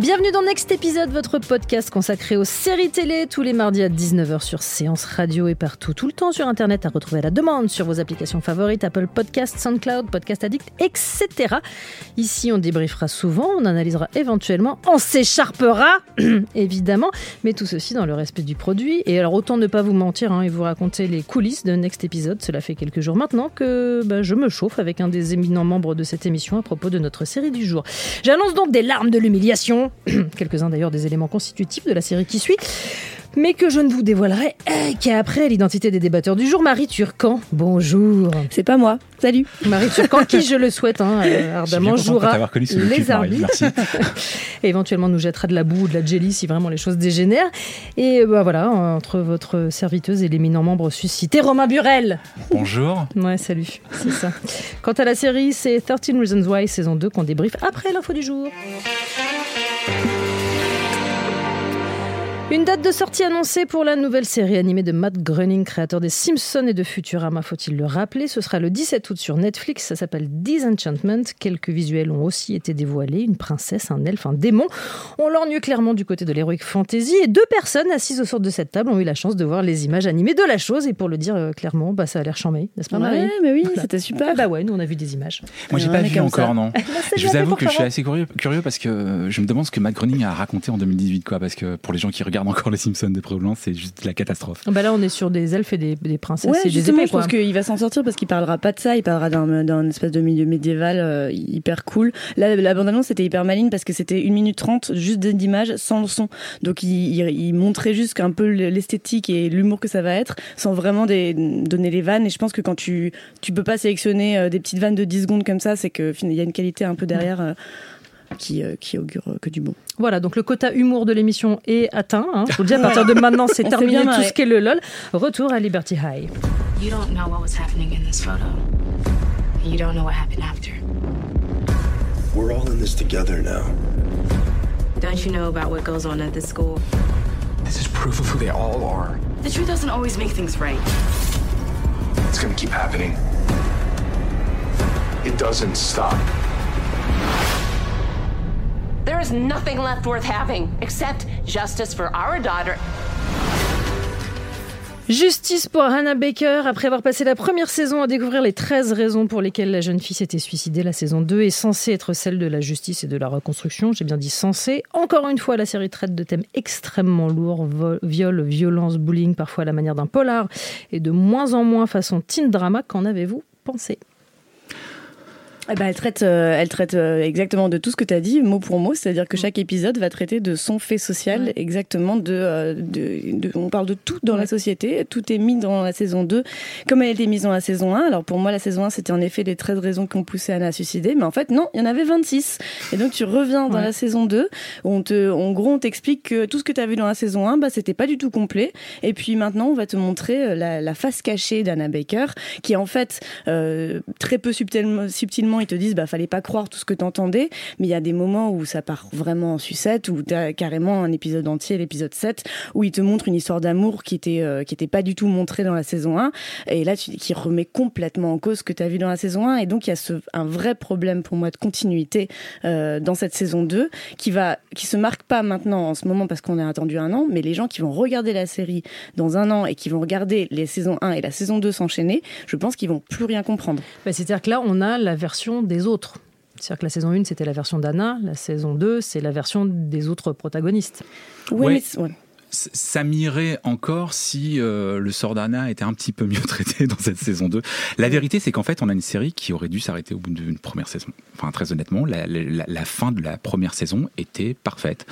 Bienvenue dans Next Épisode, votre podcast consacré aux séries télé tous les mardis à 19h sur Séance Radio et partout, tout le temps sur Internet à retrouver à la demande sur vos applications favorites, Apple Podcasts, SoundCloud, Podcast Addict, etc. Ici, on débriefera souvent, on analysera éventuellement, on s'écharpera, évidemment, mais tout ceci dans le respect du produit. Et alors, autant ne pas vous mentir hein, et vous raconter les coulisses de Next Épisode, cela fait quelques jours maintenant que bah, je me chauffe avec un des éminents membres de cette émission à propos de notre série du jour. J'annonce donc des larmes de l'humiliation quelques-uns d'ailleurs des éléments constitutifs de la série qui suit, mais que je ne vous dévoilerai qu'après l'identité des débatteurs du jour. Marie Turcan, bonjour. C'est pas moi, salut. Marie Turcan, qui je le souhaite hein, euh, ardemment, jouera les arbitres. et éventuellement nous jettera de la boue ou de la jelly si vraiment les choses dégénèrent. Et bah, voilà, entre votre serviteuse et l'éminent membre suscité, Romain Burel. Bonjour. Ouais, salut, c'est ça. Quant à la série, c'est 13 Reasons Why, saison 2, qu'on débriefe après l'info du jour. Thank you. Une date de sortie annoncée pour la nouvelle série animée de Matt Groening, créateur des Simpsons et de Futurama, faut-il le rappeler? Ce sera le 17 août sur Netflix. Ça s'appelle Disenchantment. Quelques visuels ont aussi été dévoilés. Une princesse, un elfe, un démon. On lorgne clairement du côté de l'heroic fantasy. Et deux personnes assises au sort de cette table ont eu la chance de voir les images animées de la chose. Et pour le dire euh, clairement, bah, ça a l'air chambé, n'est-ce pas, Marie? Ouais, mais oui, c'était super. Ah bah ouais, nous on a vu des images. Moi, j'ai pas vu encore, ça. non. Je vous avoue que je suis assez curieux, curieux parce que je me demande ce que Matt Groening a raconté en 2018, quoi. Parce que pour les gens qui regardent encore les Simpsons de loin, c'est juste la catastrophe. Bah là, on est sur des elfes et des, des princesses Ouais, et des épées. je pense qu'il va s'en sortir parce qu'il parlera pas de ça, il parlera d'un d'un espèce de milieu médiéval euh, hyper cool. Là, la bande-annonce c'était hyper maligne parce que c'était 1 minute 30 juste d'images sans le son. Donc il, il, il montrait juste un peu l'esthétique et l'humour que ça va être sans vraiment des, donner les vannes. Et je pense que quand tu, tu peux pas sélectionner euh, des petites vannes de 10 secondes comme ça, c'est qu'il y a une qualité un peu derrière. euh, qui, euh, qui augure euh, que du bon. Voilà, donc le quota humour de l'émission est atteint. Hein. Je vous le dis, à partir de maintenant, c'est terminé tout ce qu'est le LOL. Retour à Liberty High. You don't know what was happening in this photo. You don't know what happened after. We're all in this together now. Don't you know about what goes on at this school? This is proof of who they all are. The truth doesn't always make things right. It's gonna keep happening. It doesn't stop. There is nothing left worth having except justice for our daughter. Justice pour Hannah Baker. Après avoir passé la première saison à découvrir les 13 raisons pour lesquelles la jeune fille s'était suicidée, la saison 2 est censée être celle de la justice et de la reconstruction. J'ai bien dit censée. Encore une fois, la série traite de thèmes extrêmement lourds viol, violence, bullying, parfois à la manière d'un polar, et de moins en moins façon teen drama. Qu'en avez-vous pensé? Eh ben, elle traite, euh, elle traite euh, exactement de tout ce que tu as dit, mot pour mot, c'est-à-dire que chaque épisode va traiter de son fait social, Ouais. exactement de, euh, de, de- On parle de tout dans la société, tout est mis dans la saison 2, comme elle était mise dans la saison 1. Alors pour moi, la saison 1, c'était en effet les 13 raisons qui ont poussé Anna à suicider, mais en fait, non, il y en avait 26. Et donc tu reviens dans Ouais. la saison 2, où on te, en gros, on t'explique que tout ce que tu as vu dans la saison 1, bah, c'était pas du tout complet. Et puis maintenant, on va te montrer euh, la, la face cachée d'Anna Baker, qui en fait, euh, très peu subtilement, subtilement, ils te disent, bah, fallait pas croire tout ce que t'entendais, mais il y a des moments où ça part vraiment en sucette, où t'as carrément un épisode entier, l'épisode 7, où ils te montrent une histoire d'amour qui était, euh, qui était pas du tout montrée dans la saison 1, et là, tu, qui remet complètement en cause ce que t'as vu dans la saison 1, et donc il y a ce, un vrai problème pour moi de continuité euh, dans cette saison 2, qui va, qui se marque pas maintenant en ce moment parce qu'on a attendu un an, mais les gens qui vont regarder la série dans un an et qui vont regarder les saisons 1 et la saison 2 s'enchaîner, je pense qu'ils vont plus rien comprendre. Bah, C'est-à-dire que là, on a la version des autres. C'est-à-dire que la saison 1, c'était la version d'Anna. La saison 2, c'est la version des autres protagonistes. Mais c'est- ouais. Ça m'irait encore si euh, le sort d'Anna était un petit peu mieux traité dans cette saison 2. La vérité, c'est qu'en fait, on a une série qui aurait dû s'arrêter au bout d'une première saison. Enfin, très honnêtement, la, la- la fin de la première saison était parfaite.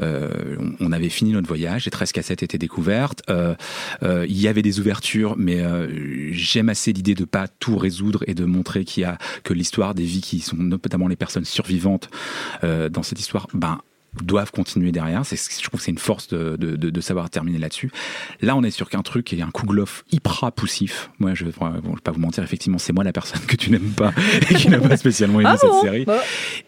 Euh, on, avait fini notre voyage, les 13 cassettes étaient découvertes, euh, il y avait des ouvertures, mais j'aime assez l'idée de pas tout résoudre et de montrer qu'il y a que l'histoire des vies qui sont notamment les personnes survivantes dans cette histoire, ben doivent continuer derrière. C'est, je trouve que c'est une force de, de, savoir terminer là-dessus. Là, on est sur qu'un truc est un Kouglof hyper poussif. Moi, je, bon, je vais pas vous mentir, effectivement, c'est moi la personne que tu n'aimes pas et qui n'a pas spécialement aimé Ah cette bon série. Bah.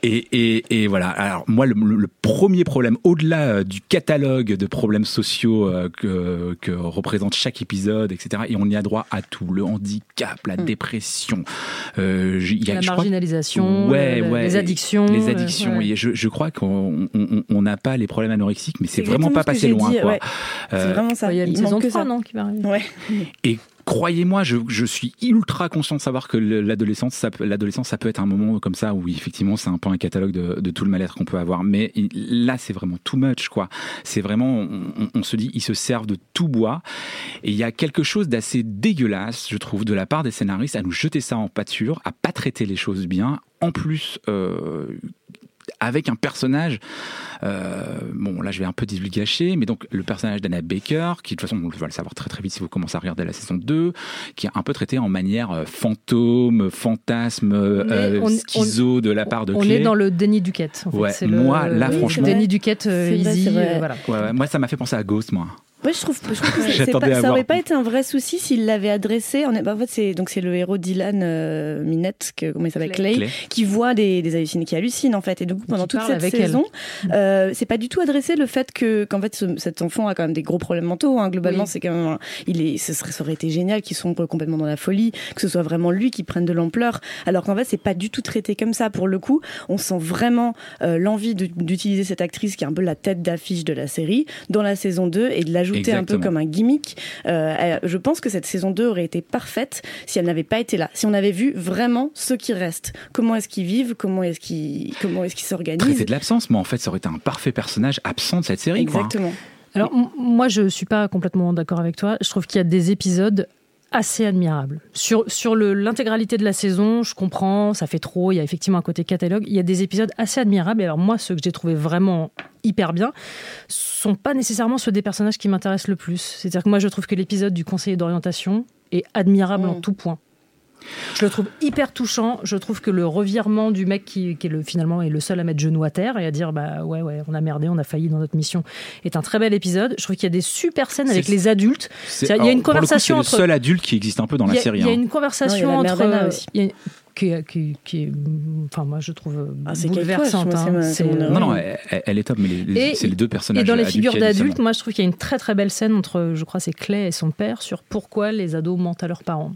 Et, et, et voilà. Alors moi, le, le premier problème, au-delà euh, du catalogue de problèmes sociaux euh, que, que représente chaque épisode, etc., et on y a droit à tout, le handicap, la dépression, euh, y a, La crois- marginalisation, Ouais, le- ouais. les addictions. les euh, addictions. ouais. Et je, je crois qu'on on- on n'a pas les problèmes anorexiques, mais c'est C'est vraiment pas passé loin. dit, quoi. ouais. C'est Euh, vraiment ça. Il y a une saison manque que 3, ça. non, qui va arriver. Ouais. Et croyez-moi, je, je suis ultra conscient de savoir que le- l'adolescence, ça, peut- l'adolescence, ça peut être un moment comme ça où effectivement c'est un peu un catalogue de, de tout le mal-être qu'on peut avoir. Mais là, c'est vraiment too much, quoi. C'est vraiment, on, on- on se dit, ils se servent de tout bois. Et il y a quelque chose d'assez dégueulasse, je trouve, de la part des scénaristes à nous jeter ça en pâture, à pas traiter les choses bien. En plus, euh, avec un personnage, euh, bon là je vais un peu divulgacher, mais donc le personnage d'Anna Baker, qui de toute façon on va le savoir très très vite si vous commencez à regarder la saison 2, qui est un peu traité en manière euh, fantôme, fantasme, euh, on- schizo de la part de On Clé. est dans le déni du quête. En fait. Ouais, C'est le- moi, là, oui, franchement- Déni du quête, euh, C'est vrai, easy. vrai. euh, voilà. Ouais, ouais, moi ça m'a fait penser à Ghost, moi. Ouais, je trouve, je trouve que c'est- pas- ça aurait pas été un vrai souci s'il l'avait adressé. En, bah, en fait, c'est donc c'est le héros Dylan euh, Minette, que, comment il s'appelle Clay. Clay, Clay. qui voit des, des hallucinations, qui hallucine en fait. Et du coup, pendant toute cette avec saison, euh, c'est pas du tout adressé le fait que qu'en fait ce- cet enfant a quand même des gros problèmes mentaux. Hein. Globalement, Oui. c'est quand même, un- il est, ce serait, ça aurait été génial qu'il soit complètement dans la folie, que ce soit vraiment lui qui prenne de l'ampleur. Alors qu'en fait, c'est pas du tout traité comme ça. Pour le coup, on sent vraiment euh, l'envie d'utiliser cette actrice qui est un peu la tête d'affiche de la série dans la saison 2 et de un peu comme un gimmick. Euh, elle- je pense que cette saison 2 aurait été parfaite si elle n'avait pas été là. Si on avait vu vraiment ceux qui restent. Comment est-ce qu'ils vivent Comment est-ce qu'ils comment est-ce qu'ils s'organisent Traité de l'absence, mais en fait ça aurait été un parfait personnage absent de cette série. quoi. Exactement. Alors, m- moi, je suis pas complètement d'accord avec toi. Je trouve qu'il y a des épisodes assez admirables. Sur, sur l'intégralité de la saison, je comprends, ça fait trop, il y a effectivement un côté catalogue. Il y a des épisodes assez admirables. Et alors, moi, ceux que j'ai trouvé vraiment hyper bien sont pas nécessairement ceux des personnages qui m'intéressent le plus. C'est-à-dire que moi, je trouve que l'épisode du conseiller d'orientation est admirable en Mm. tout point. Je le trouve hyper touchant. Je trouve que le revirement du mec qui, qui est le, finalement est le seul à mettre genou à terre et à dire bah ouais ouais on a merdé, on a failli dans notre mission est un très bel épisode. Je trouve qu'il y a des super scènes avec les adultes. C'est- Il y a une pour le coup, conversation C'est entre- le seul adulte qui existe un peu dans la a, série. il y a hein. une conversation Non, il y a la entre a- qui, est- qui, qui est enfin moi je trouve Ah, c'est bouleversante. Hein. Non, non, elle, elle est top, mais c'est les deux personnages. Et dans les figures d'adultes, moi je trouve qu'il y a une très très belle scène entre, je crois, c'est Clay et son père sur pourquoi les ados mentent à leurs parents.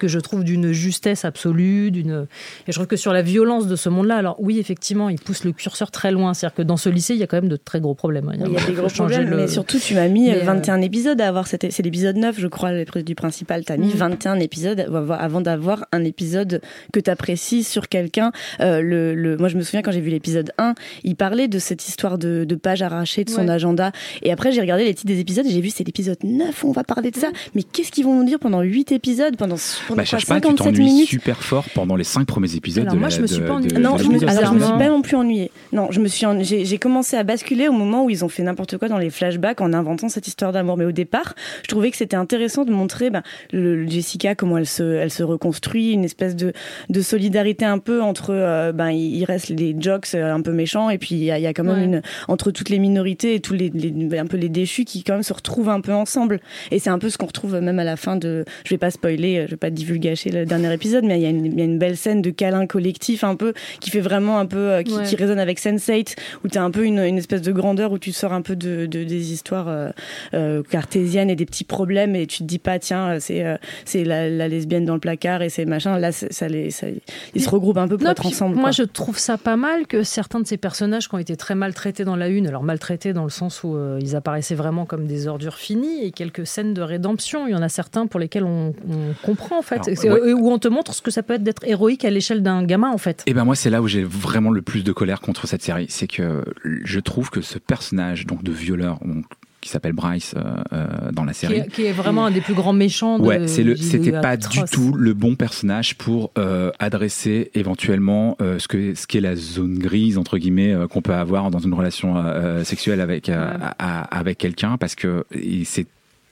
Que je trouve d'une justesse absolue, d'une. Et je trouve que sur la violence de ce monde-là, alors oui, effectivement, il pousse le curseur très loin. C'est-à-dire que dans ce lycée, il y a quand même de très gros problèmes. Il y a des gros problèmes, le- mais surtout tu m'as mis Mais, euh, 21 épisodes à avoir cette, c'est l'épisode 9 je crois du principal, t'as mis Mhm. 21 épisodes avant d'avoir un épisode que t'apprécies sur quelqu'un. Euh, le, le, moi je me souviens quand j'ai vu l'épisode 1, il parlait de cette histoire de, de pages arrachées de son Ouais. agenda et après j'ai regardé les titres des épisodes et j'ai vu c'est l'épisode 9 où on va parler de ça. Mais qu'est-ce qu'ils vont nous dire pendant 8 épisodes, pendant Bah, cherche pas, tu 57 t'ennuies minutes super fort pendant les cinq premiers épisodes. Alors de moi, la- je me suis de- pas ennuyée. non, je me, alors je me suis pas non plus ennuyée. Non, je me suis, en- j'ai j'ai commencé à basculer au moment où ils ont fait n'importe quoi dans les flashbacks en inventant cette histoire d'amour. Mais au départ, je trouvais que c'était intéressant de montrer ben, le, le Jessica comment elle se, elle se reconstruit, une espèce de, de solidarité un peu entre, euh, ben il il reste les jocks euh, un peu méchants et puis il y a, il y a quand même Ouais. une entre toutes les minorités et tous les, les- un peu les déchus qui quand même se retrouvent un peu ensemble. Et c'est un peu ce qu'on retrouve même à la fin de, je vais pas spoiler, je vais pas divulgacher le dernier épisode, mais il y a une, il y a une belle scène de câlin collectif un peu qui fait vraiment un peu, euh, qui, Ouais. qui résonne avec Sense8 où tu as un peu une, une espèce de grandeur où tu sors un peu de, de- des histoires euh, euh, cartésiennes et des petits problèmes et tu te dis pas tiens c'est euh, c'est la, la lesbienne dans le placard et c'est machin là ça les ça, ils se regroupent un peu pour Non, être ensemble Moi, quoi. je trouve ça pas mal que certains de ces personnages qui ont été très maltraités dans la une, alors maltraités dans le sens où euh, ils apparaissaient vraiment comme des ordures finies, et quelques scènes de rédemption. Il y en a certains pour lesquels on, on comprend, en fait, Alors, C'est- ouais. euh, où on te montre ce que ça peut être d'être héroïque à l'échelle d'un gamin, en fait. Et ben moi c'est là où j'ai vraiment le plus de colère contre cette série, c'est que je trouve que ce personnage donc de violeur, donc, qui s'appelle Bryce euh, euh, dans la Qui série. est, qui est vraiment un des plus grands méchants. De, Ouais, c'est le, c'était pas du tout le bon personnage pour euh, adresser éventuellement ce que ce qu'est la zone grise entre guillemets qu'on peut avoir dans une relation sexuelle avec Ouais. à- à- avec quelqu'un parce que c'est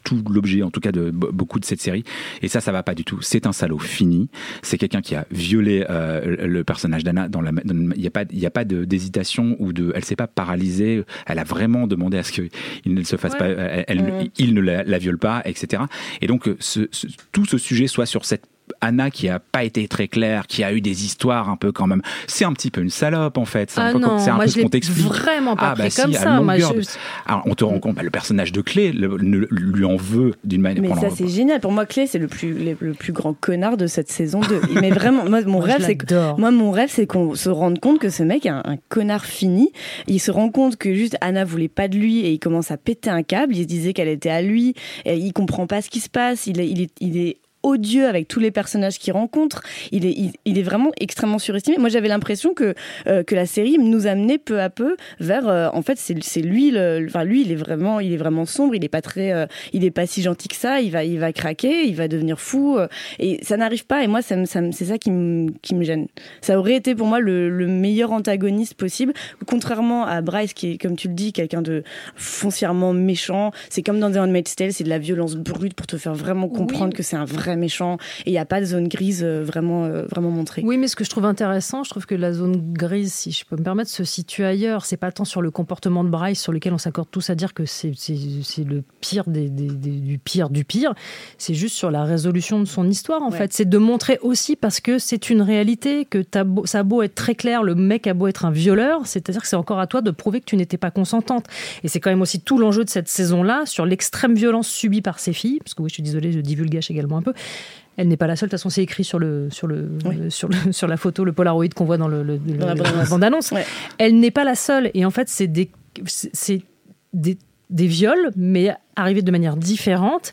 tout l'objet en tout cas de be- beaucoup de cette série. Et ça ça va pas du tout. C'est un salaud fini. C'est quelqu'un qui a violé euh, le- personnage d'Anna dans la il y a pas il y a pas d'hésitation ou de elle s'est pas paralysée. Elle a vraiment demandé à ce qu'il ne se fasse Ouais. pas. Elle, elle- il ne la, la viole pas etc et donc euh, ce- ce- tout ce sujet soit sur cette Anna qui a pas été très claire, qui a eu des histoires un peu quand même. C'est un petit peu une salope en fait. C'est un Ah peu, comme- non, c'est un moi peu je ce qu'on t'explique. vraiment pas Ah, bah pris si, comme ça. Moi, longueur je- de- Alors, on te rend compte, bah, le personnage de Clé le- lui en veut d'une manière. Mais ça, c'est génial. Pour moi, Clé, c'est le plus, le, le plus grand connard de cette saison 2. Mais vraiment, moi, mon Moi, rêve, c'est que. Moi, mon rêve, c'est qu'on se rende compte que ce mec est un, un connard fini. Il se rend compte que juste Anna voulait pas de lui et il commence à péter un câble. Il se disait qu'elle était à lui. Et il comprend pas ce qui se passe. Il est, il est, il est odieux avec tous les personnages qu'il rencontre. Il est, il, il est vraiment extrêmement surestimé. Moi, j'avais l'impression que euh, que la série nous amenait peu à peu vers. euh, en fait, c'est lui. Le, enfin, lui, il est vraiment, il est vraiment sombre. Il est pas très, euh, il est pas si gentil que ça. Il va, il va craquer. Il va devenir fou. et ça n'arrive pas. Et moi, ça, ça, c'est ça qui me, qui me gêne. Ça aurait été pour moi le, le meilleur antagoniste possible. Contrairement à Bryce, qui est, comme tu le dis, quelqu'un de foncièrement méchant. C'est comme dans The Handmaid's Tale, c'est de la violence brute pour te faire vraiment comprendre Oui. que c'est un vrai méchant. Et il n'y a pas de zone grise euh, vraiment, euh, vraiment montrée. Oui, mais ce que je trouve intéressant, je trouve que la zone grise, si je peux me permettre, se situe ailleurs. C'est pas tant sur le comportement de Bryce, sur lequel on s'accorde tous à dire que c'est le pire des, des- des- du pire du pire. C'est juste sur la résolution de son histoire, en Ouais. fait. C'est de montrer aussi, parce que c'est une réalité, que beau- ça a beau être très clair, le mec a beau être un violeur, c'est-à-dire que c'est encore à toi de prouver que tu n'étais pas consentante. Et c'est quand même aussi tout l'enjeu de cette saison-là, sur l'extrême violence subie par ses filles, parce que oui, je suis désolée, je divulgage également un peu. Elle n'est pas la seule. De toute façon, c'est écrit sur le sur le Oui. euh, sur le sur la photo, le Polaroid qu'on voit dans le, le- le- la bande-annonce. bande-annonce. Ouais. Elle n'est pas la seule. Et en fait, c'est des c'est des des viols, mais arrivés de manière différente.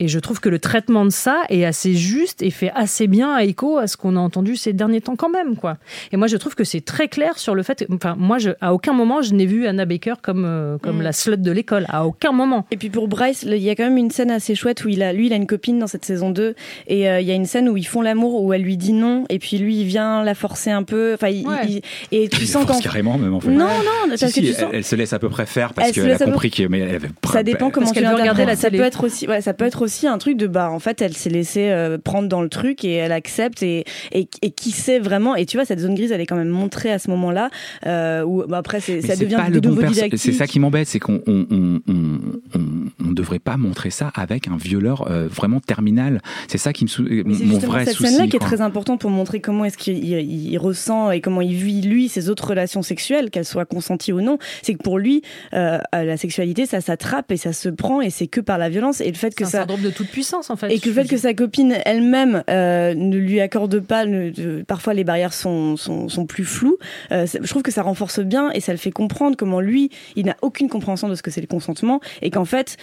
Et je trouve que le traitement de ça est assez juste et fait assez bien écho à ce qu'on a entendu ces derniers temps quand même, quoi. Et moi, je trouve que c'est très clair sur le fait. Enfin, moi, je, à aucun moment, je n'ai vu Anna Baker comme euh, comme Mm. la slut de l'école. À aucun moment. Et puis pour Bryce, il y a quand même une scène assez chouette où il a, lui, il a une copine dans cette saison 2 et euh, il y a une scène où ils font l'amour où elle lui dit non et puis lui il vient la forcer un peu. Enfin, il- Ouais. il- et tu Il sens carrément même en fait. non non Si, parce si, que tu elle, sens elle se laisse à peu près faire parce qu'elle a à peu- compris que mais elle avait ça dépend comment Parce tu regarder la Ça peut être aussi, ouais, ça peut être aussi un truc de bah en fait elle s'est laissée euh, prendre dans le truc et elle accepte et, et et qui sait vraiment et tu vois cette zone grise elle est quand même montrée à ce moment-là euh, où bah, après c'est ça c'est devient pas de le bon nouveau perso- didactique. C'est ça qui m'embête, c'est qu'on on, on, on, on- on devrait pas montrer ça avec un violeur euh, vraiment terminal. C'est ça qui me sou- c'est mon justement vrai cette souci. scène-là qui est très importante pour montrer comment est-ce qu'il il- il ressent et comment il vit lui ses autres relations sexuelles, qu'elles soient consenties ou non. C'est que pour lui, euh, la sexualité, ça s'attrape et ça se prend et c'est que par la violence et le fait C'est que ça de toute puissance, en fait. et que le fait que sa copine elle-même euh, ne lui accorde pas, ne- de- parfois les barrières sont, sont, sont plus floues, euh, je trouve que ça renforce bien et ça le fait comprendre comment lui, il n'a aucune compréhension de ce que c'est le consentement et qu'en fait,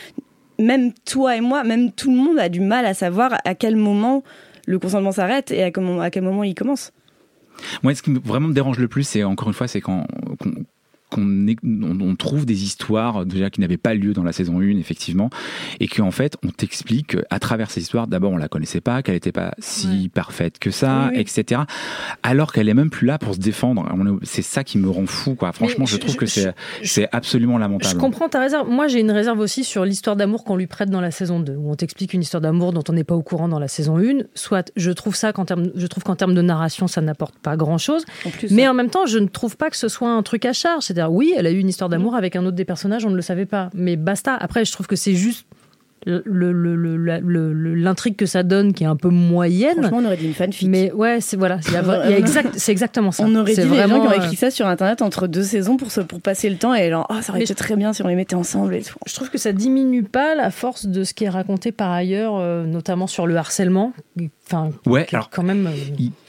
même toi et moi, même tout le monde a du mal à savoir à quel moment le consentement s'arrête et à, comment, à quel moment il commence. Moi, ce qui me- vraiment me dérange le plus, c'est encore une fois, c'est quand qu'on on, trouve des histoires déjà qui n'avaient pas lieu dans la saison 1 effectivement et qu'en fait on t'explique à travers ces histoires d'abord on la connaissait pas qu'elle n'était pas si Ouais. parfaite que ça Oui, oui. etc alors qu'elle est même plus là pour se défendre c'est ça qui me rend fou quoi franchement je, je- trouve je- que c'est je- c'est absolument Je lamentable comprends ta réserve. Moi, j'ai une réserve aussi sur l'histoire d'amour qu'on lui prête dans la saison 2, où on t'explique une histoire d'amour dont on n'est pas au courant dans la saison 1. Soit, je trouve ça qu'en termes, je trouve qu'en termes de narration, ça n'apporte pas grand chose. En plus, Mais en même temps, je ne trouve pas que ce soit un truc à charge. C'est-à-dire, oui, elle a eu une histoire d'amour Mm. avec un autre des personnages, on ne le savait pas. Mais basta. Après, je trouve que c'est juste le- le- le- le- la- le- le- l'intrigue que ça donne qui est un peu moyenne. franchement, on aurait dit une fanfic. Mais ouais, c'est voilà, il y a vra- il y a exact- c'est exactement ça. on aurait dit les gens vraiment, qui ont euh, écrit ça sur internet entre deux saisons pour, se, pour passer le temps et genre, oh, ça aurait Mais été très bien si on les mettait ensemble et tout. Je trouve que ça diminue pas la force de ce qui est raconté par ailleurs, euh, notamment sur le harcèlement. Enfin, Ouais, alors, quand même. euh,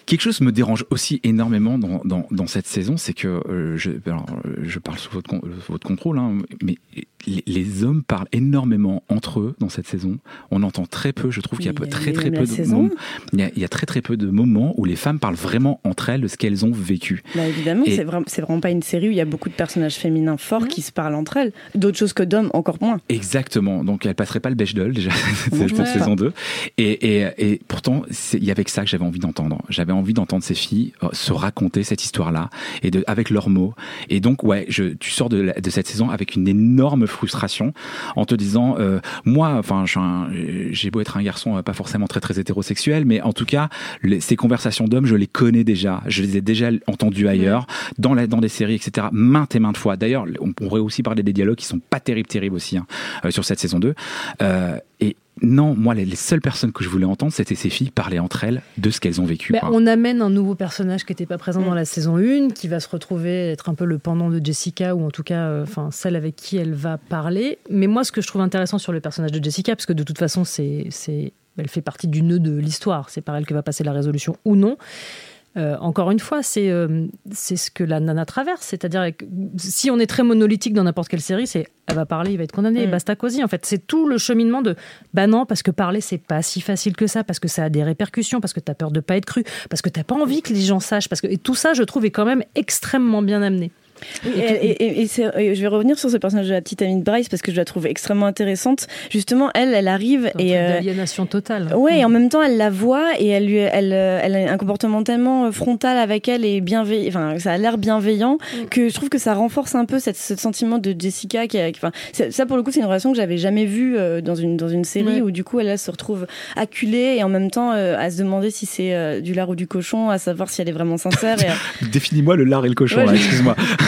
Quelque chose me dérange aussi énormément dans, dans, dans cette saison, c'est que euh, je, alors, euh, je parle sous votre, con- euh, votre contrôle, hein, mais les, les hommes parlent énormément entre eux dans cette saison. On entend très peu, je trouve qu'il y a peu- très très peu de moments. Il y, a, il y a très très peu de moments où les femmes parlent vraiment entre elles de ce qu'elles ont vécu. Bah évidemment, c'est vraiment, vraiment pas une série où il y a beaucoup de personnages féminins forts qui se parlent entre elles. D'autres choses que d'hommes, encore moins. Exactement. Donc elle passerait pas le Bechdel déjà cette Ouais. saison 2. Et, et, et pourtant, il y avait que ça que j'avais envie d'entendre. J'avais envie d'entendre ces filles euh, se raconter cette histoire-là et de, avec leurs mots. Et donc, ouais, je, tu sors de, de cette saison avec une énorme frustration en te disant, euh, moi, enfin, j'ai beau être un garçon euh, pas forcément très très hétérosexuel, mais en tout cas, les- ces conversations d'hommes, je les connais déjà. Je les ai déjà entendues ailleurs, dans, la, dans des séries, etc. Maintes et maintes fois. D'ailleurs, on pourrait aussi parler des dialogues qui sont pas terribles, terribles aussi hein, sur cette saison 2. Euh, et non, moi, les, les seules personnes que je voulais entendre, c'était ces filles parler entre elles de ce qu'elles ont vécu. Ben, on amène un nouveau personnage qui n'était pas présent Mm. dans la saison 1, qui va se retrouver être un peu le pendant de Jessica, ou en tout cas euh, celle avec qui elle va parler. Mais moi, ce que je trouve intéressant sur le personnage de Jessica, parce que de toute façon, c'est, c'est, elle fait partie du nœud de l'histoire, c'est par elle que va passer la résolution ou non. Euh, encore une fois, c'est euh, c'est ce que la nana traverse. C'est-à-dire, que si on est très monolithique dans n'importe quelle série, c'est elle va parler, il va être condamné, Mm. basta cosy. En fait, c'est tout le cheminement de bah non, parce que parler, c'est pas si facile que ça, parce que ça a des répercussions, parce que t'as peur de pas être cru, parce que t'as pas envie que les gens sachent. Parce que, et tout ça, je trouve, est quand même extrêmement bien amené. Et, et- et- et c'est- et je vais revenir sur ce personnage de la petite amie de Bryce parce que je la trouve extrêmement intéressante. Justement, elle, elle arrive Un et. euh, d'aliénation totale. Ouais, et en même temps, elle la voit et elle, lui, elle, euh, elle a un comportement tellement euh, frontal avec elle et bienveillant, enfin, ça a l'air bienveillant que je trouve que ça renforce un peu cette, ce sentiment de Jessica. Qui enfin, ça, pour le coup, c'est une relation que j'avais jamais vue euh, dans une, dans une série où, du coup, elle, elle se retrouve acculée et en même temps euh, à se demander si c'est euh, du lard ou du cochon, à savoir si elle est vraiment sincère. Euh, Définis-moi le lard et le cochon, Ouais, excuse-moi.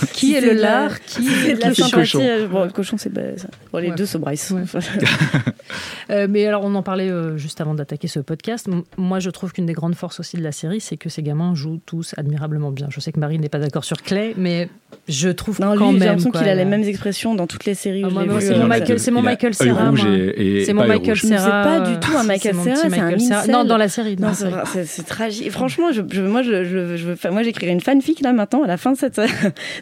Qui est le lard Qui est de la sympathie. euh, Bon, le cochon, c'est. Bon, les Ouais. deux, c'est Bryce. Ouais. Euh, mais alors, on en parlait euh, juste avant d'attaquer ce podcast. Moi, je trouve qu'une des grandes forces aussi de la série, c'est que ces gamins jouent tous admirablement bien. Je sais que Marie n'est pas d'accord sur Clay, mais je trouve Non, lui, quand j'ai même. l'impression quoi, qu'il a les mêmes expressions dans toutes les séries où Ah, c'est mon Michael, c'est mon Michael Serra. et C'est mon Michael. Mais c'est Serra. pas du tout un Michael Serra, c'est un Serra. incel. Non, dans la série. Non, c'est tragique. Franchement, moi, je, moi, j'écrirai une fanfic là maintenant à la fin de, cette,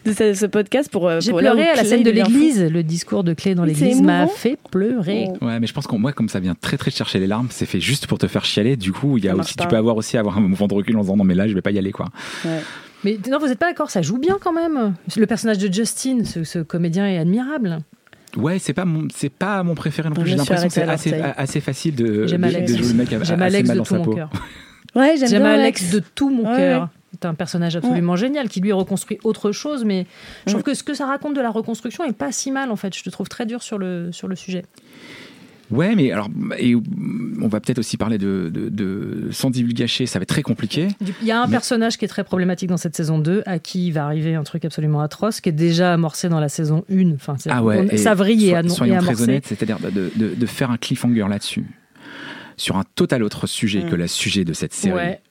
de ce, ce podcast pour. euh, J'ai pour pleuré à la scène de l'église. Le discours de Clé dans l'église m'a fait pleurer. Oh. Ouais, mais je pense qu'on moi comme ça vient très très chercher les larmes, c'est fait juste pour te faire chialer. Du coup, il y a aussi, tu peux avoir aussi avoir un mouvement de recul en disant non mais là je vais pas y aller quoi. Ouais. Mais non, vous n'êtes pas d'accord, ça joue bien quand même. Le personnage de Justin, ce, ce comédien est admirable. Ouais, c'est pas mon c'est pas mon préféré non plus. J'ai l'impression que c'est assez assez facile de, jouer le mec assez J'aime mal Alex de dans tout sa mon peau. cœur. Ouais, j'aime J'aime bien Alex de tout mon Ouais, cœur. ouais. C'est un personnage absolument génial qui lui reconstruit autre chose, mais je trouve que ce que ça raconte de la reconstruction est pas si mal en fait. Je te trouve très dur sur le, sur le sujet. Ouais, mais alors et on va peut-être aussi parler de, de, de sans divulgacher, ça va être très compliqué. Il y a un Mais- personnage qui est très problématique dans cette saison 2, à qui il va arriver un truc absolument atroce, qui est déjà amorcé dans la saison 1. Enfin, Ah ouais. on- et ça vrille so- et soyons très amorcé. honnêtes, c'est-à-dire de, de, faire un cliffhanger là-dessus, sur un total autre sujet Mm. que le sujet de cette série. Ouais.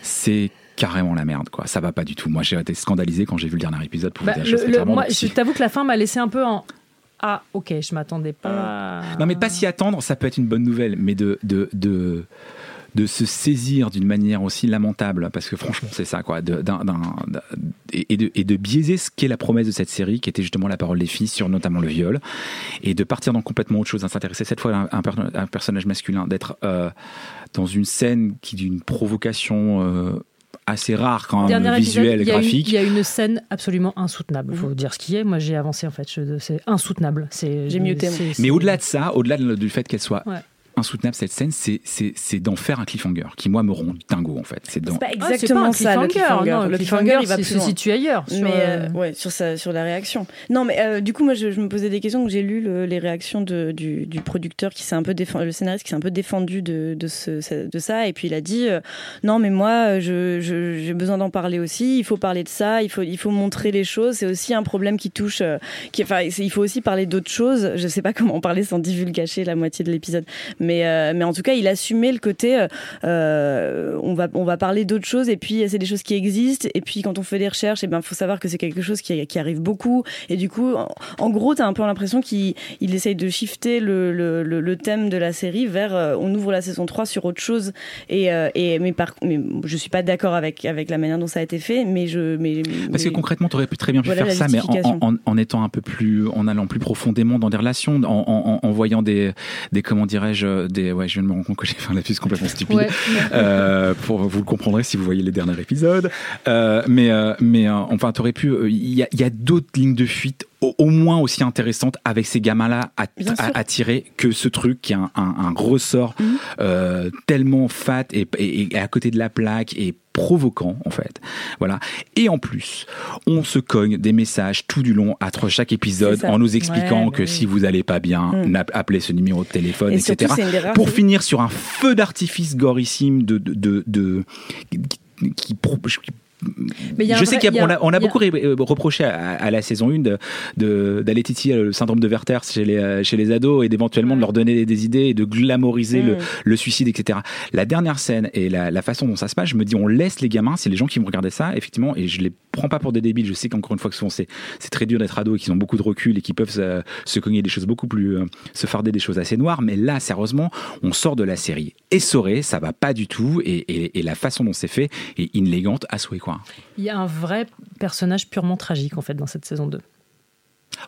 C'est carrément la merde, quoi. Ça va pas du tout. Moi, j'ai été scandalisé quand j'ai vu le dernier épisode pour Bah, vous dire le- le- moi, je t'avoue que la fin m'a laissé un peu en. Ah, ok, je m'attendais pas. Non, mais pas s'y attendre, ça peut être une bonne nouvelle, mais de, de, de, de se saisir d'une manière aussi lamentable, parce que franchement, c'est ça, quoi, de, et, et de, et de biaiser ce qu'est la promesse de cette série, qui était justement la parole des filles sur notamment le viol, et de partir dans complètement autre chose, à s'intéresser cette fois à un personnage masculin, d'être euh, dans une scène qui d'une provocation euh, assez rare quand même, Dernier épisode, visuelle, il y a une- graphique. Il y a une scène absolument insoutenable. Il faut dire ce qui est. Moi, j'ai avancé en fait. C'est insoutenable. C'est- J'ai c'est- Mais au-delà de ça, au-delà de- du fait qu'elle soit Ouais. Insoutenable cette scène, c'est c'est c'est d'en faire un cliffhanger qui moi me rend dingo en fait. C'est dans pas Ah, pas exactement un ça le cliffhanger. Non, le cliffhanger, il va se loin. situe ailleurs. sur, mais euh, euh, ouais, sur, sa, sur la réaction. Non, mais euh, du coup, moi, je, je me posais des questions. J'ai lu le- les réactions de, du, du producteur qui s'est un peu défendu, le scénariste qui s'est un peu défendu de, de, ce, de ça. Et puis il a dit euh, non, mais moi, je, je- j'ai besoin d'en parler aussi. Il faut parler de ça. Il faut, il faut montrer les choses. C'est aussi un problème qui touche. euh, qui, enfin, il faut aussi parler d'autres choses. Je sais pas comment en parler sans divulgacher la moitié de l'épisode. Mais, euh, mais en tout cas, il assumait le côté, euh, euh, on, va, on va parler d'autres choses, et puis c'est des choses qui existent, et puis quand on fait des recherches, il ben, faut savoir que c'est quelque chose qui, qui, arrive beaucoup, et du coup, en, en gros, tu as un peu l'impression qu'il il essaye de shifter le, le, le, le, thème de la série vers, on ouvre la saison 3 sur autre chose, et, et mais, par, mais je suis pas d'accord avec, avec la manière dont ça a été fait, mais je... Mais, Parce mais, que concrètement, tu aurais pu très bien pu voilà faire ça, mais en, en, en, étant un peu plus, en allant plus profondément dans des relations, en, en, en voyant des, des comment dirais-je, des, ouais, je viens de me rendre compte que j'ai fait un lapsus complètement stupide. Ouais. Euh, pour vous le comprendrez si vous voyez les derniers épisodes. Euh, mais, euh, mais enfin, t'aurais pu. Il y a, y a d'autres lignes de fuite au, au, moins aussi intéressantes avec ces gamins-là à, à, à, tirer que ce truc qui est un, un, un ressort mm -hmm. tellement fat et, et, et, à côté de la plaque et provoquant en fait. Voilà. Et en plus, on se cogne des messages tout du long entre chaque épisode en nous expliquant ouais, que oui. si vous allez pas bien, mmh. appelez ce numéro de téléphone, et etc. Surtout, pour finir sur un feu d'artifice gorissime de, de, de, de qui, qui, mais je sais qu'on a, on a, a, beaucoup reproché à, à, la saison 1 d'aller de, de, titiller le syndrome de Werther chez les, chez les ados et d'éventuellement ouais. de leur donner des idées et de glamoriser mmh. le, le, suicide, etc. La dernière scène et la, la, façon dont ça se passe, je me dis, on laisse les gamins, c'est les gens qui vont regarder ça, effectivement, et je les prends pas pour des débiles. Je sais qu'encore une fois, que souvent c'est très dur d'être ado et qu'ils ont beaucoup de recul et qu'ils peuvent se, se, cogner des choses beaucoup plus, euh, se farder des choses assez noires. Mais là, sérieusement, on sort de la série essoré, ça va pas du tout, et, et, et la façon dont c'est fait est inélégante à souhait, quoi. Il y a un vrai personnage purement tragique en fait dans cette saison 2.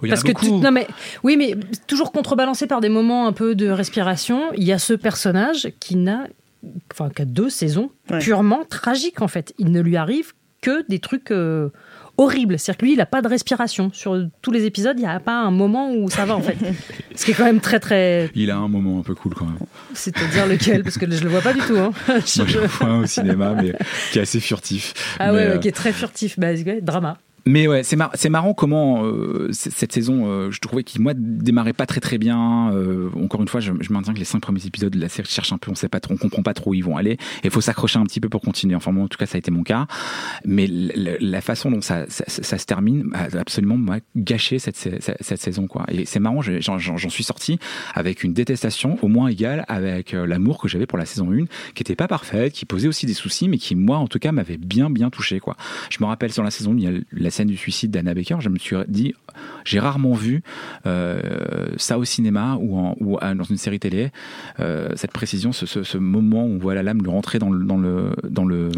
Oui, Parce que tu, non mais oui mais toujours contrebalancé par des moments un peu de respiration, il y a ce personnage qui n'a enfin qu'à deux saisons ouais. purement tragiques en fait. Il ne lui arrive que des trucs euh, horribles. C'est-à-dire que lui, il n'a pas de respiration. Sur tous les épisodes, il n'y a pas un moment où ça va, en fait. Ce qui est quand même très, très. Il a un moment un peu cool, quand même. C'est-à-dire lequel? Parce que je ne le vois pas du tout. Hein. Moi, je le vois au cinéma, mais qui est assez furtif. Ah mais ouais, euh... qui est très furtif. Bah, drama. Mais ouais, c'est mar marrant comment euh, cette saison, euh, je trouvais qu'il moi démarrait pas très très bien. Euh, encore une fois, je, je, maintiens que les cinq premiers épisodes de la série cherchent un peu, on sait pas trop, on comprend pas trop où ils vont aller. Et il faut s'accrocher un petit peu pour continuer. Enfin, moi, en tout cas, ça a été mon cas. Mais la, façon dont ça, ça, ça, se termine absolument m'a gâché cette, cette, cette, saison, quoi. Et c'est marrant, j'en suis sorti avec une détestation au moins égale avec euh, l'amour que j'avais pour la saison 1, qui était pas parfaite, qui posait aussi des soucis, mais qui moi, en tout cas, m'avait bien bien touché, quoi. Je me rappelle sur la saison, il y a la scène du suicide d'Anna Baker, je me suis dit, j'ai rarement vu euh, ça au cinéma ou, en, ou dans une série télé, euh, cette précision, ce, ce, ce, moment où on voit la lame le rentrer dans le, dans le, dans le,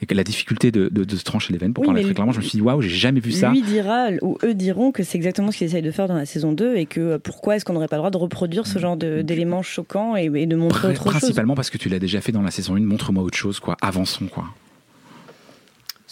et la difficulté de, de, de, se trancher les veines. Pour oui, parler très clairement, je me suis dit, waouh, j'ai jamais vu ça. Lui dira, ou eux diront que c'est exactement ce qu'ils essayent de faire dans la saison 2 et que euh, pourquoi est-ce qu'on n'aurait pas le droit de reproduire ce genre d'éléments choquants et, et, de montrer Pr autre chose? Principalement parce que tu l'as déjà fait dans la saison 1, montre-moi autre chose, quoi. Avançons, quoi.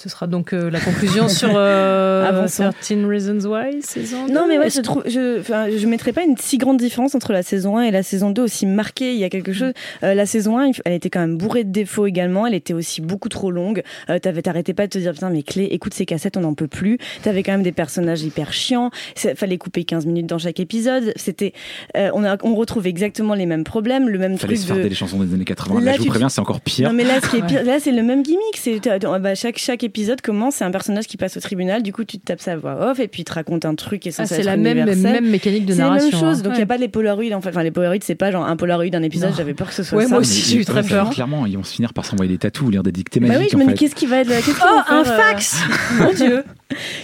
Ce sera donc euh, la conclusion sur euh, 13 Reasons Why, saison 2. Non, mais ouais, je trouve, je, enfin, je mettrais pas une si grande différence entre la saison 1 et la saison 2 aussi marquée. Il y a quelque chose. Euh, la saison 1, elle était quand même bourrée de défauts également. Elle était aussi beaucoup trop longue. Euh, t'avais, t'arrêtais pas de te dire, putain, mais Clé, écoute ces cassettes, on n'en peut plus. T'avais quand même des personnages hyper chiants. Fallait couper 15 minutes dans chaque épisode. C'était, euh, on a, on retrouve exactement les mêmes problèmes, le même Fallait truc se de. les chansons des années 80. Là, là je vous préviens, c'est encore pire. Non, mais là, ce qui est pire, là, c'est le même gimmick. C'est, bah, chaque, chaque épisode commence, c'est un personnage qui passe au tribunal, du coup tu te tapes sa voix off et puis il te raconte un truc et ah, c'est la même, même mécanique de narration. C'est la même chose, donc il ouais. n'y a pas les polaroids. Enfin, enfin les polaroids, c'est pas genre un polaroid d'un épisode, j'avais peur que ce soit ouais, ça. Moi aussi, j'ai eu très peur. Clairement, ils vont se finir par s'envoyer des tatous ou lire des dictées bah magiques. oui, je me dis qu'est-ce qui va être. Oh, un fax Mon dieu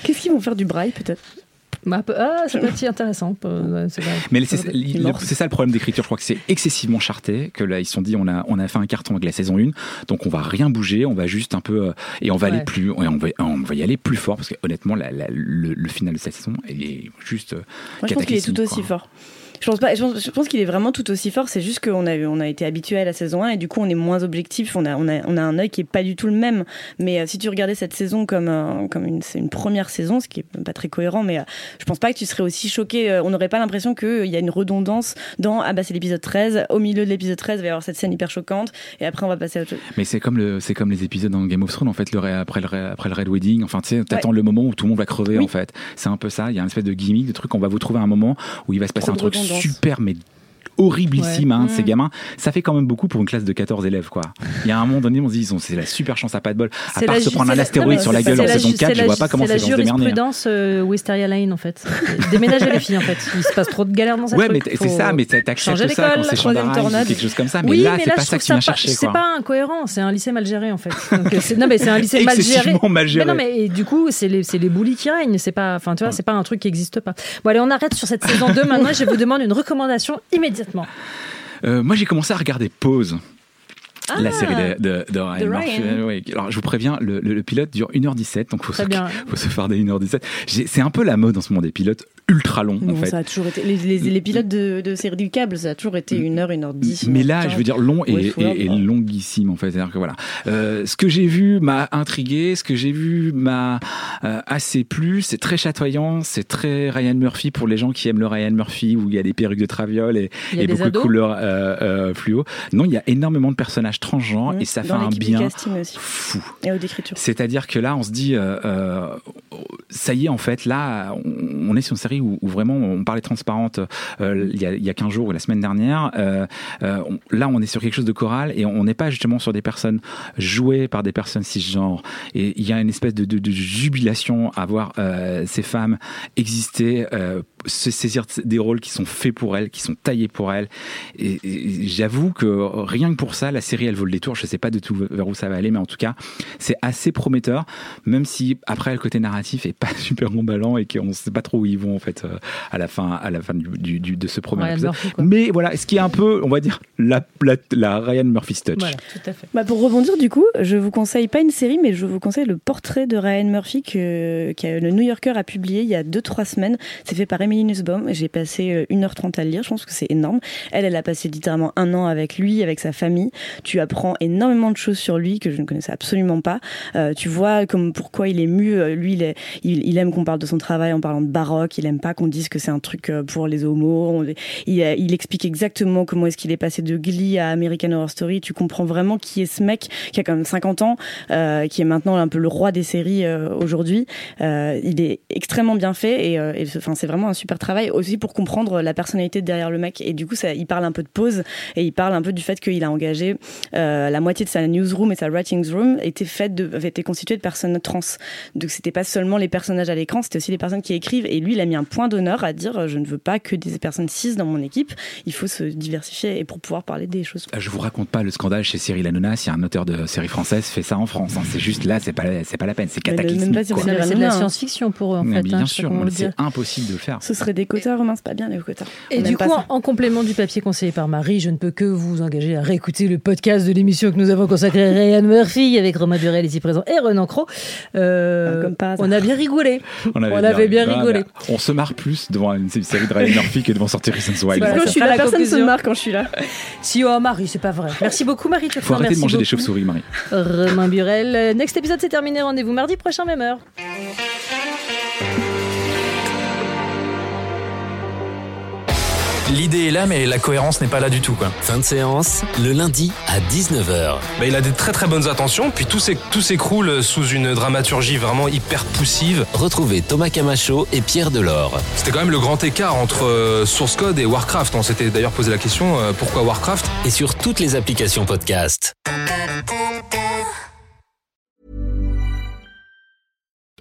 Qu'est-ce qu'ils vont faire du braille peut-être? Ah, ça peut être intéressant. Mais c'est ça le problème d'écriture. Je crois que c'est excessivement charté. Que là, ils se sont dit, on a, on a fait un carton avec la saison 1, donc on va rien bouger, on va juste un peu. et on va ouais. aller plus. on, va, on va y aller plus fort, parce que honnêtement, la, la, le, le, final de cette saison, il est juste. Moi, je pense qu'il est tout aussi fort. Je pense pas. Je pense, qu'il est vraiment tout aussi fort. C'est juste qu'on a, on a été habitué à la saison 1 et du coup on est moins objectif. On a, on a, on a un œil qui est pas du tout le même. Mais euh, si tu regardais cette saison comme, euh, comme une, une première saison, ce qui est pas très cohérent, mais euh, je pense pas que tu serais aussi choqué. on n'aurait pas l'impression qu'il y a une redondance dans ah bah c'est l'épisode 13. Au milieu de l'épisode 13, il va y avoir cette scène hyper choquante et après on va passer à autre chose. Mais c'est comme le, c'est comme les épisodes dans Game of Thrones en fait. Le, après le, après le Red Wedding, enfin tu sais, t'attends ouais. le moment où tout le monde va crever oui. en fait. C'est un peu ça. Il y a une espèce de gimmick, de truc. On va vous trouver un moment où il va se passer Trop un truc super mais horriblissime, Ouais. hein, ces Mm. gamins. Ça fait quand même beaucoup pour une classe de 14 élèves, quoi. Il y a un moment donné, on se dit, c'est la super chance à pas de bol. À C'est part se prendre c'est un astéroïde sur la gueule c'est en saison ju- 4, c'est je vois pas comment c'est ils la hein. jurisprudence euh, Wisteria Lane en fait. Déménager les filles en fait. Il se passe trop de galères dans cette Ouais, mais c'est ça, mais changer t'acceptes ça quand c'est tornade. quelque chose comme ça. Mais là, c'est pas ça que tu viens chercher, C'est pas incohérent, c'est un lycée mal géré en fait. Euh, c'est- non, mais c'est un lycée mal géré. Excessivement mal géré. Mais non, mais du coup, c'est les, c'est bullies qui règnent. C'est pas, enfin, tu vois, c'est pas un truc qui existe pas. Bon, allez, on arrête sur cette saison 2 maintenant. Je vous demande une recommandation Euh, moi, j'ai commencé à regarder Pause. la Ah, série de, de, de Ryan de. Alors, je vous préviens, le, le- le pilote dure 1h17, donc faut se, bien. faut se faire des 1h17. J'ai- C'est un peu la mode en ce moment des pilotes ultra longs, en Non, fait. ça a toujours été. Les, les, les pilotes de, de série du câble, ça a toujours été 1 heure, 1 heure 10. Mais là, je veux dire long et, longuissime en fait. C'est-à-dire que voilà, Euh, ce que j'ai vu m'a intrigué, ce que j'ai vu m'a euh, assez plu. C'est très chatoyant, c'est très Ryan Murphy pour les gens qui aiment le Ryan Murphy où il y a des perruques de traviole et, et beaucoup de couleurs euh, fluo. Non, il y a énormément de personnages transgenres Mmh. et ça fait un bien fou. C'est-à-dire que là, on se dit, ça y est, en fait, là, on, on est sur une série où, vraiment on parlait transparente euh, il, y a, il y a 15 jours ou la semaine dernière. Euh, euh, là, on est sur quelque chose de choral et on n'est pas justement sur des personnes jouées par des personnes cisgenres. Et il y a une espèce de, jubilation à voir ces femmes exister, se saisir des rôles qui sont faits pour elles, qui sont taillés pour elles. Et, et j'avoue que rien que pour ça, la série, elle vaut le détour. Je sais pas du tout vers où ça va aller, mais en tout cas, c'est assez prometteur, même si après le côté narratif est pas super emballant et qu'on sait pas trop où ils vont en fait euh, à la fin, à la fin du, du- du- de ce premier Ryan épisode. Murphy. Mais voilà, ce qui est un peu, on va dire, la, la, la Ryan Murphy's touch. Voilà, tout à fait. Bah pour rebondir du coup, je vous conseille pas une série, mais je vous conseille le portrait de Ryan Murphy que, que le New Yorker a publié il y a 2-3 semaines. C'est fait par Emily Nussbaum. J'ai passé euh, 1h30 à le lire, je pense que c'est énorme. Elle, elle a passé littéralement un an avec lui, avec sa famille. Tu apprends énormément de choses sur lui que je ne connaissais absolument pas. Euh, tu vois comme pourquoi il est mu. Euh, Lui, il, aime qu'on parle de son travail en parlant de baroque. Il aime pas qu'on dise que c'est un truc euh, pour les homos. Il, euh, explique exactement comment est-ce qu'il est passé de Glee à American Horror Story. Tu comprends vraiment qui est ce mec qui a quand même 50 ans, euh, qui est maintenant un peu le roi des séries euh, aujourd'hui. Euh, il est extrêmement bien fait et, euh, c'est vraiment un super travail aussi pour comprendre la personnalité derrière le mec. Et du coup, ça, il parle un peu de pause et il parle un peu du fait qu'il a engagé euh, la moitié de sa newsroom et sa writings room était faite de, avait été constituée de personnes trans. Donc c'était pas seulement les personnages à l'écran, c'était aussi les personnes qui écrivent. Et lui, il a mis un point d'honneur à dire je ne veux pas que des personnes cis dans mon équipe. Il faut se diversifier et pour pouvoir parler des choses. Euh, Je vous raconte pas le scandale chez Cyril Hanouna si un auteur de série française fait ça en France. hein. C'est juste là, c'est pas, c'est pas la peine, c'est cataclysmique. C'est de la hein. science-fiction pour eux en fait. bien hein, je sais sûr, c'est impossible de le faire. Ce serait des quotas, Romain, c'est pas bien les quotas. Et On du coup, en, en complément du papier conseillé par Marie, je ne peux que vous engager à réécouter le podcast de l'émission que nous avons consacré à Ryan Murphy avec Romain Burel ici présent et Renan Cro. Euh, Ah, comme on a bien rigolé. On avait, On avait bien rigolé. bah, on se marre plus devant une série de Ryan Murphy que devant sortir Reasons. Voilà, ça je suis fera là, la personne se conclusion. marre quand je suis là. Si, oh Marie, c'est pas vrai. Merci beaucoup Marie Faut arrêter de manger des chauves-souris, Marie. Romain Burel. Next épisode, c'est terminé. Rendez-vous mardi prochain, même heure. L'idée est là, mais la cohérence n'est pas là du tout. Quoi. Fin de séance, le lundi à 19h. Bah, il a des très très bonnes intentions, puis tout s'éc- tout s'écroule sous une dramaturgie vraiment hyper poussive. Retrouvez Thomas Camacho et Pierre Delors. C'était quand même le grand écart entre euh, Source Code et Warcraft. On s'était d'ailleurs posé la question euh, pourquoi Warcraft? Et sur toutes les applications podcast.